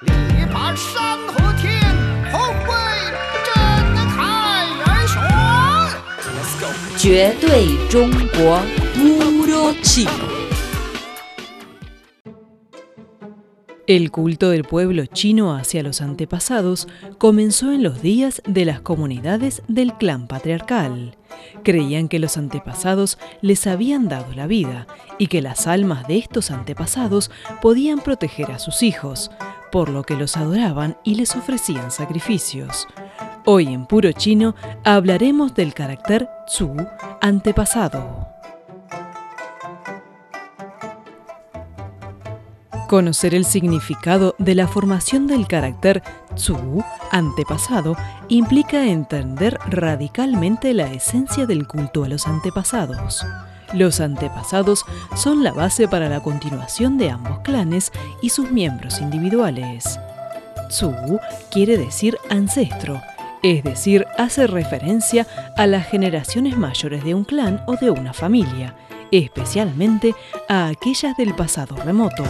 力拔山河天，后贵震开元玄。Let's go。绝对中国 Puro chino. El culto del pueblo chino hacia los antepasados comenzó en los días de las comunidades del clan patriarcal. Creían que los antepasados les habían dado la vida y que las almas de estos antepasados podían proteger a sus hijos, por lo que los adoraban y les ofrecían sacrificios. Hoy en puro chino hablaremos del carácter Tzu, antepasado. Conocer el significado de la formación del carácter Tzu, antepasado, implica entender radicalmente la esencia del culto a los antepasados. Los antepasados son la base para la continuación de ambos clanes y sus miembros individuales. Tzu quiere decir ancestro, es decir, hace referencia a las generaciones mayores de un clan o de una familia, especialmente a aquellas del pasado remoto.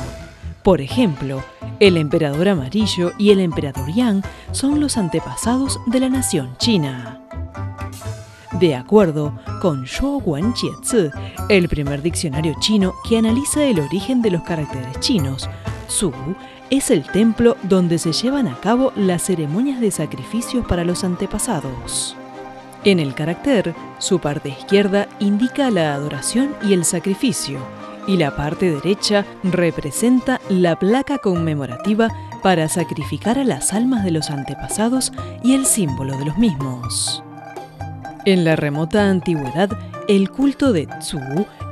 Por ejemplo, el emperador amarillo y el emperador Yang son los antepasados de la nación china. De acuerdo con Zhou Guan Jiezi, el primer diccionario chino que analiza el origen de los caracteres chinos, Su es el templo donde se llevan a cabo las ceremonias de sacrificios para los antepasados. En el carácter, su parte izquierda indica la adoración y el sacrificio, y la parte derecha representa la placa conmemorativa para sacrificar a las almas de los antepasados y el símbolo de los mismos. En la remota antigüedad, el culto de Tzu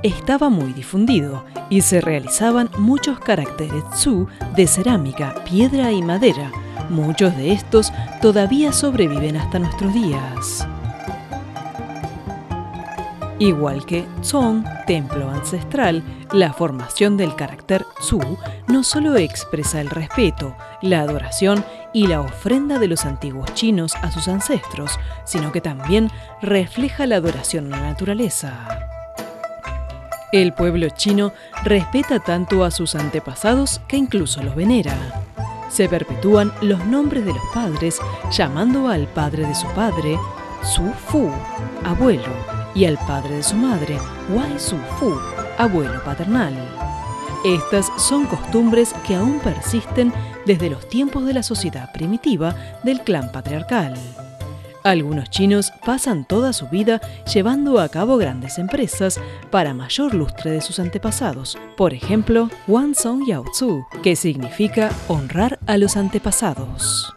estaba muy difundido y se realizaban muchos caracteres Tzu de cerámica, piedra y madera. Muchos de estos todavía sobreviven hasta nuestros días. Igual que Zong, templo ancestral, la formación del carácter Tzu no solo expresa el respeto, la adoración y la ofrenda de los antiguos chinos a sus ancestros, sino que también refleja la adoración a la naturaleza. El pueblo chino respeta tanto a sus antepasados que incluso los venera. Se perpetúan los nombres de los padres, llamando al padre de su padre Su Fu, abuelo, y al padre de su madre, Wai Su Fu, abuelo paternal. Estas son costumbres que aún persisten desde los tiempos de la sociedad primitiva del clan patriarcal. Algunos chinos pasan toda su vida llevando a cabo grandes empresas para mayor lustre de sus antepasados. Por ejemplo, Wan Song Yao Tzu, que significa honrar a los antepasados.